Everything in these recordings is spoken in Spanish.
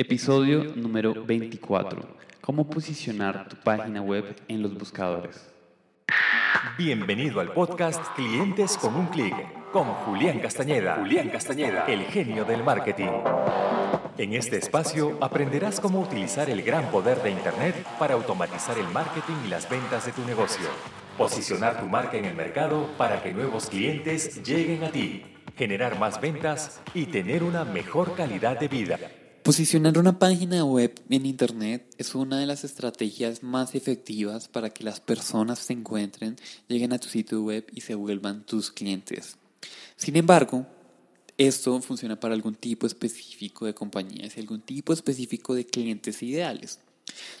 Episodio número 24. ¿Cómo posicionar tu página web en los buscadores? Bienvenido al podcast Clientes con un clic con Julián Castañeda. Julián Castañeda, el genio del marketing. En este espacio aprenderás cómo utilizar el gran poder de Internet para automatizar el marketing y las ventas de tu negocio. Posicionar tu marca en el mercado para que nuevos clientes lleguen a ti, generar más ventas y tener una mejor calidad de vida. Posicionar una página web en Internet es una de las estrategias más efectivas para que las personas se encuentren, lleguen a tu sitio web y se vuelvan tus clientes. Sin embargo, esto funciona para algún tipo específico de compañías y algún tipo específico de clientes ideales.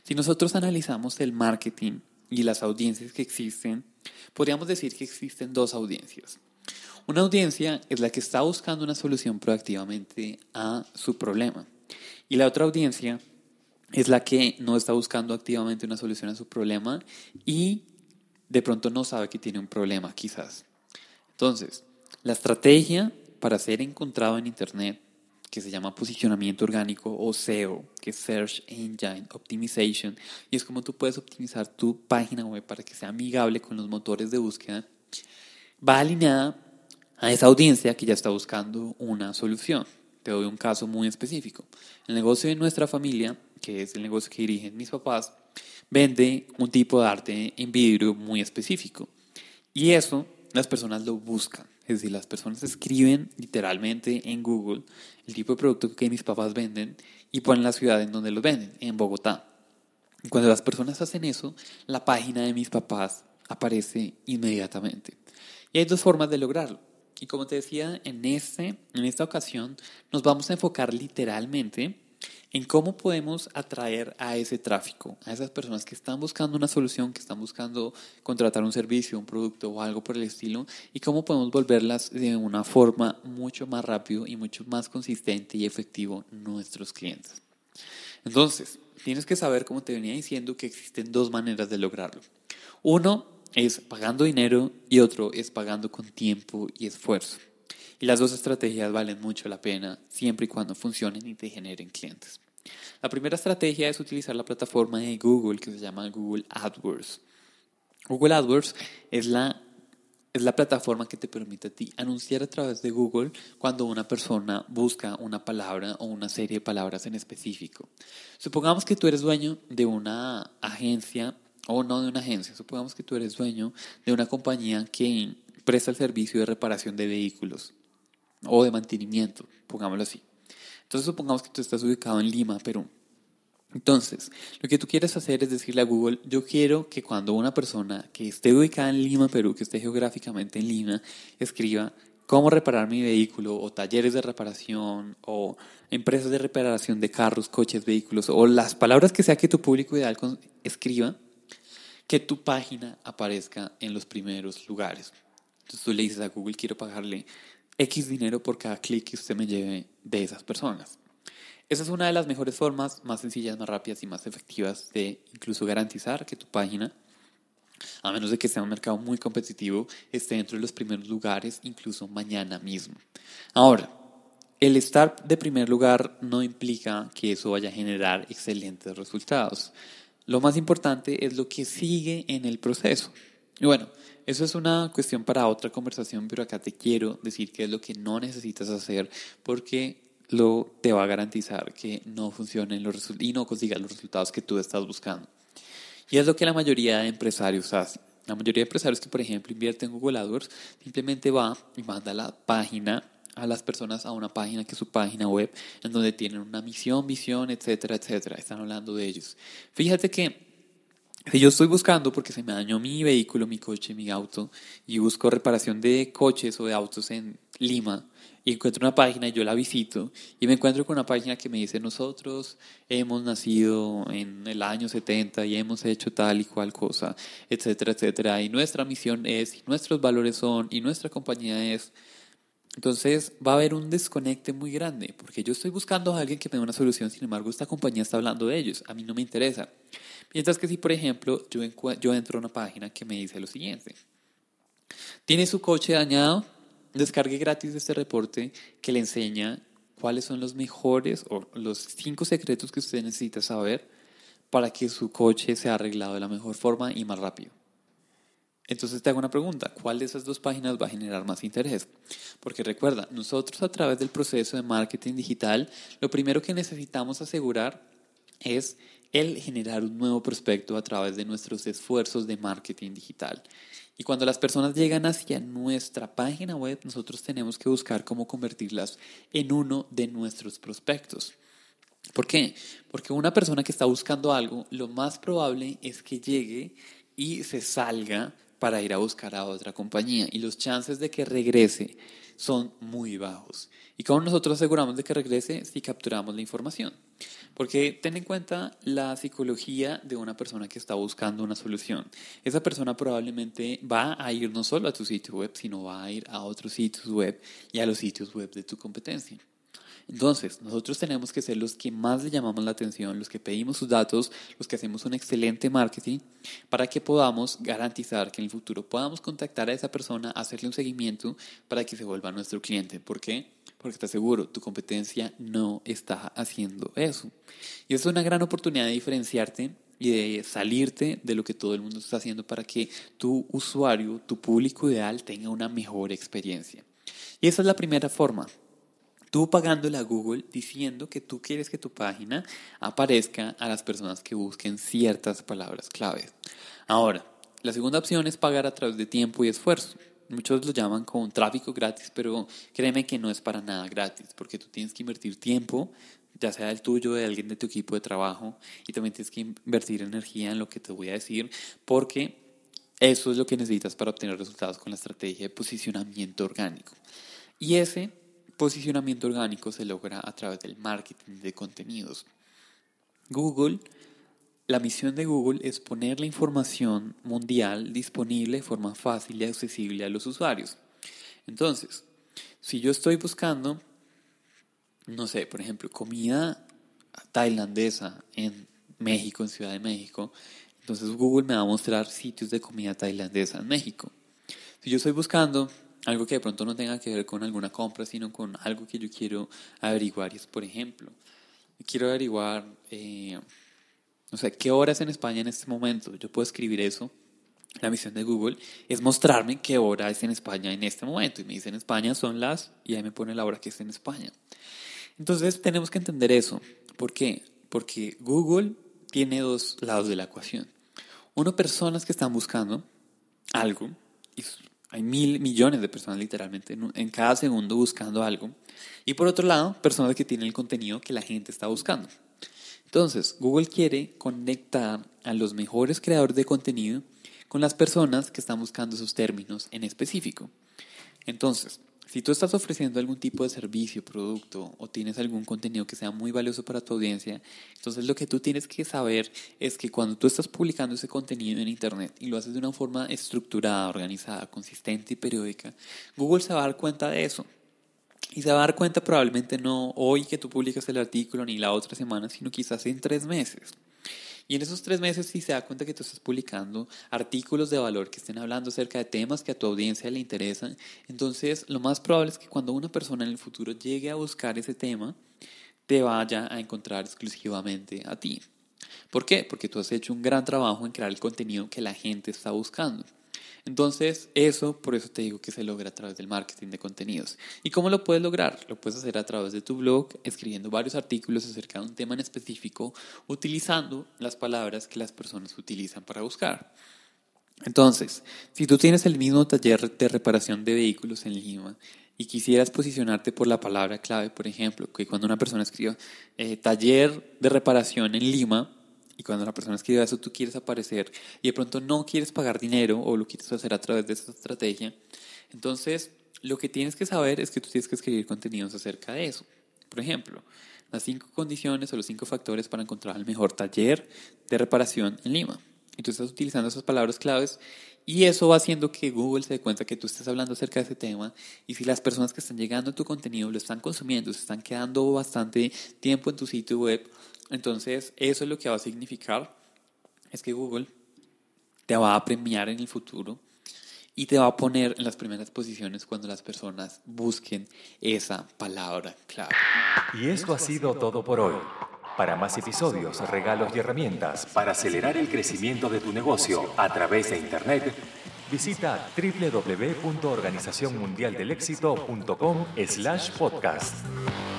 Si nosotros analizamos el marketing y las audiencias que existen, podríamos decir que existen dos audiencias. Una audiencia es la que está buscando una solución proactivamente a su problema. Y la otra audiencia es la que no está buscando activamente una solución a su problema y de pronto no sabe que tiene un problema quizás. Entonces, la estrategia para ser encontrado en Internet, que se llama posicionamiento orgánico o SEO, que es Search Engine Optimization, y es como tú puedes optimizar tu página web para que sea amigable con los motores de búsqueda, va alineada a esa audiencia que ya está buscando una solución. Te doy un caso muy específico. El negocio de nuestra familia, que es el negocio que dirigen mis papás, vende un tipo de arte en vidrio muy específico. Y eso las personas lo buscan. Es decir, las personas escriben literalmente en Google el tipo de producto que mis papás venden y ponen la ciudad en donde los venden, en Bogotá. Y cuando las personas hacen eso, la página de mis papás aparece inmediatamente. Y hay dos formas de lograrlo. Y como te decía, en, este, en esta ocasión nos vamos a enfocar literalmente en cómo podemos atraer a ese tráfico, a esas personas que están buscando una solución, que están buscando contratar un servicio, un producto o algo por el estilo, y cómo podemos volverlas de una forma mucho más rápido y mucho más consistente y efectivo nuestros clientes. Entonces, tienes que saber, como te venía diciendo, que existen dos maneras de lograrlo. Uno es pagando dinero y otro es pagando con tiempo y esfuerzo. Y las dos estrategias valen mucho la pena siempre y cuando funcionen y te generen clientes. La primera estrategia es utilizar la plataforma de Google que se llama Google AdWords. Google AdWords es la, es la plataforma que te permite a ti anunciar a través de Google cuando una persona busca una palabra o una serie de palabras en específico. Supongamos que tú eres dueño de una agencia o no de una agencia, supongamos que tú eres dueño de una compañía que presta el servicio de reparación de vehículos o de mantenimiento, pongámoslo así. Entonces supongamos que tú estás ubicado en Lima, Perú. Entonces, lo que tú quieres hacer es decirle a Google, yo quiero que cuando una persona que esté ubicada en Lima, Perú, que esté geográficamente en Lima, escriba cómo reparar mi vehículo o talleres de reparación o empresas de reparación de carros, coches, vehículos o las palabras que sea que tu público ideal escriba, que tu página aparezca en los primeros lugares. Entonces tú le dices a Google, quiero pagarle X dinero por cada clic que usted me lleve de esas personas. Esa es una de las mejores formas, más sencillas, más rápidas y más efectivas de incluso garantizar que tu página, a menos de que sea un mercado muy competitivo, esté dentro de los primeros lugares, incluso mañana mismo. Ahora, el estar de primer lugar no implica que eso vaya a generar excelentes resultados. Lo más importante es lo que sigue en el proceso. Y bueno, eso es una cuestión para otra conversación, pero acá te quiero decir qué es lo que no necesitas hacer porque lo te va a garantizar que no funcionen los y no consigas los resultados que tú estás buscando. Y es lo que la mayoría de empresarios hacen. La mayoría de empresarios que, por ejemplo, invierten en Google AdWords simplemente va y manda la página a las personas a una página que es su página web, en donde tienen una misión, visión, etcétera, etcétera. Están hablando de ellos. Fíjate que si yo estoy buscando porque se me dañó mi vehículo, mi coche, mi auto, y busco reparación de coches o de autos en Lima, y encuentro una página y yo la visito, y me encuentro con una página que me dice, nosotros hemos nacido en el año 70 y hemos hecho tal y cual cosa, etcétera, etcétera, y nuestra misión es, nuestros valores son, y nuestra compañía es... Entonces va a haber un desconecte muy grande, porque yo estoy buscando a alguien que me dé una solución, sin embargo esta compañía está hablando de ellos, a mí no me interesa. Mientras que si, por ejemplo, yo, yo entro a una página que me dice lo siguiente. ¿Tiene su coche dañado? Descargue gratis este reporte que le enseña cuáles son los mejores o los cinco secretos que usted necesita saber para que su coche sea arreglado de la mejor forma y más rápido. Entonces te hago una pregunta, ¿cuál de esas dos páginas va a generar más interés? Porque recuerda, nosotros a través del proceso de marketing digital, lo primero que necesitamos asegurar es el generar un nuevo prospecto a través de nuestros esfuerzos de marketing digital. Y cuando las personas llegan hacia nuestra página web, nosotros tenemos que buscar cómo convertirlas en uno de nuestros prospectos. ¿Por qué? Porque una persona que está buscando algo, lo más probable es que llegue y se salga para ir a buscar a otra compañía y los chances de que regrese son muy bajos. ¿Y cómo nosotros aseguramos de que regrese? Si capturamos la información. Porque ten en cuenta la psicología de una persona que está buscando una solución. Esa persona probablemente va a ir no solo a tu sitio web, sino va a ir a otros sitios web y a los sitios web de tu competencia. Entonces, nosotros tenemos que ser los que más le llamamos la atención, los que pedimos sus datos, los que hacemos un excelente marketing para que podamos garantizar que en el futuro podamos contactar a esa persona, hacerle un seguimiento para que se vuelva nuestro cliente. ¿Por qué? Porque está seguro, tu competencia no está haciendo eso. Y es una gran oportunidad de diferenciarte y de salirte de lo que todo el mundo está haciendo para que tu usuario, tu público ideal tenga una mejor experiencia. Y esa es la primera forma, Tú pagándole a Google diciendo que tú quieres que tu página aparezca a las personas que busquen ciertas palabras clave. Ahora, la segunda opción es pagar a través de tiempo y esfuerzo. Muchos lo llaman con tráfico gratis, pero créeme que no es para nada gratis, porque tú tienes que invertir tiempo, ya sea el tuyo, de alguien de tu equipo de trabajo, y también tienes que invertir energía en lo que te voy a decir, porque eso es lo que necesitas para obtener resultados con la estrategia de posicionamiento orgánico. Y ese posicionamiento orgánico se logra a través del marketing de contenidos. Google, la misión de Google es poner la información mundial disponible de forma fácil y accesible a los usuarios. Entonces, si yo estoy buscando, no sé, por ejemplo, comida tailandesa en México, en Ciudad de México, entonces Google me va a mostrar sitios de comida tailandesa en México. Si yo estoy buscando algo que de pronto no tenga que ver con alguna compra, sino con algo que yo quiero averiguar. Y es, por ejemplo, quiero averiguar, eh, no sé, qué hora es en España en este momento. Yo puedo escribir eso. La misión de Google es mostrarme qué hora es en España en este momento. Y me dice en España son las, y ahí me pone la hora que es en España. Entonces tenemos que entender eso. ¿Por qué? Porque Google tiene dos lados de la ecuación. Uno, personas que están buscando algo y hay mil millones de personas literalmente en, cada segundo buscando algo. Y por otro lado, personas que tienen el contenido que la gente está buscando. Entonces, Google quiere conectar a los mejores creadores de contenido con las personas que están buscando esos términos en específico. Entonces, si tú estás ofreciendo algún tipo de servicio, producto o tienes algún contenido que sea muy valioso para tu audiencia, entonces lo que tú tienes que saber es que cuando tú estás publicando ese contenido en Internet y lo haces de una forma estructurada, organizada, consistente y periódica, Google se va a dar cuenta de eso. Y se va a dar cuenta probablemente no hoy que tú publicas el artículo ni la otra semana, sino quizás en tres meses. Y en esos tres meses, si se da cuenta que tú estás publicando artículos de valor que estén hablando acerca de temas que a tu audiencia le interesan, entonces lo más probable es que cuando una persona en el futuro llegue a buscar ese tema, te vaya a encontrar exclusivamente a ti. ¿Por qué? Porque tú has hecho un gran trabajo en crear el contenido que la gente está buscando. Entonces, eso, por eso te digo que se logra a través del marketing de contenidos. ¿Y cómo lo puedes lograr? Lo puedes hacer a través de tu blog, escribiendo varios artículos acerca de un tema en específico, utilizando las palabras que las personas utilizan para buscar. Entonces, si tú tienes el mismo taller de reparación de vehículos en Lima y quisieras posicionarte por la palabra clave, por ejemplo, que cuando una persona escriba eh, taller de reparación en Lima, y cuando la persona escribe eso, tú quieres aparecer y de pronto no quieres pagar dinero o lo quieres hacer a través de esta estrategia. Entonces, lo que tienes que saber es que tú tienes que escribir contenidos acerca de eso. Por ejemplo, las cinco condiciones o los cinco factores para encontrar el mejor taller de reparación en Lima. Y tú estás utilizando esas palabras claves y eso va haciendo que Google se dé cuenta que tú estás hablando acerca de ese tema y si las personas que están llegando a tu contenido lo están consumiendo, se están quedando bastante tiempo en tu sitio web, entonces, eso es lo que va a significar es que Google te va a premiar en el futuro y te va a poner en las primeras posiciones cuando las personas busquen esa palabra clave. Y esto ha sido todo por hoy. Para más episodios, regalos y herramientas para acelerar el crecimiento de tu negocio a través de Internet, visita www.organizacionmundialdelexito.com/podcast.